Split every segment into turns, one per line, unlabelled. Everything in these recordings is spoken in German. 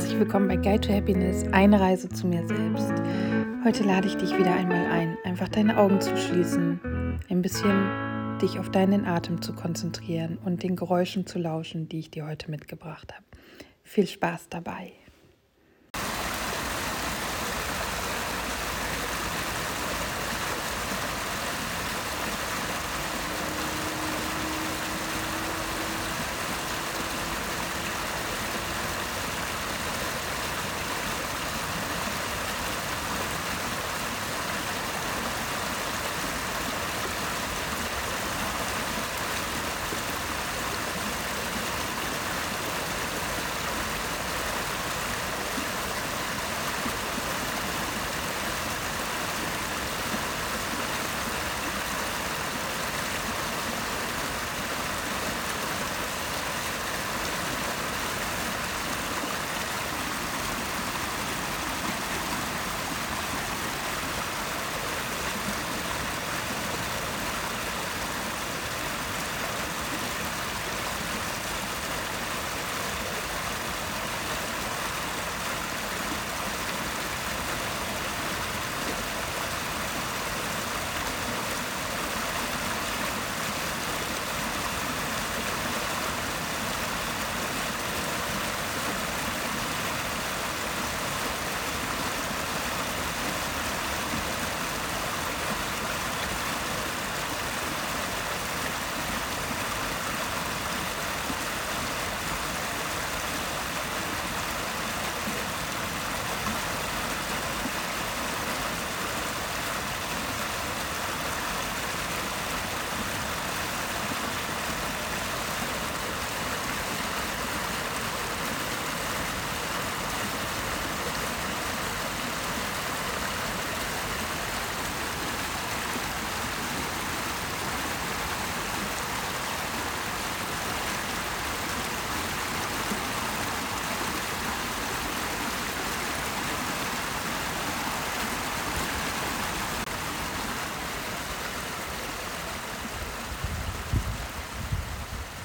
herzlich willkommen bei Guide to Happiness, eine Reise zu mir selbst. Heute lade ich dich wieder einmal ein, einfach deine Augen zu schließen, ein bisschen dich auf deinen Atem zu konzentrieren und den Geräuschen zu lauschen, die ich dir heute mitgebracht habe. Viel Spaß dabei!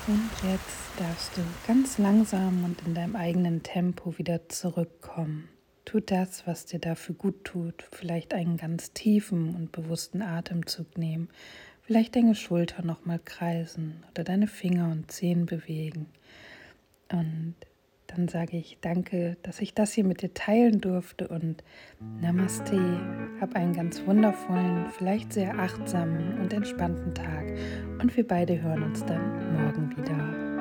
Und jetzt darfst du ganz langsam und in deinem eigenen Tempo wieder zurückkommen. Tu das, was dir dafür gut tut. Vielleicht einen ganz tiefen und bewussten Atemzug nehmen. Vielleicht deine Schulter nochmal kreisen oder deine Finger und Zehen bewegen. Und dann sage ich danke, dass ich das hier mit dir teilen durfte und Namaste. Hab einen ganz wundervollen, vielleicht sehr achtsamen und entspannten Tag und wir beide hören uns dann morgen wieder.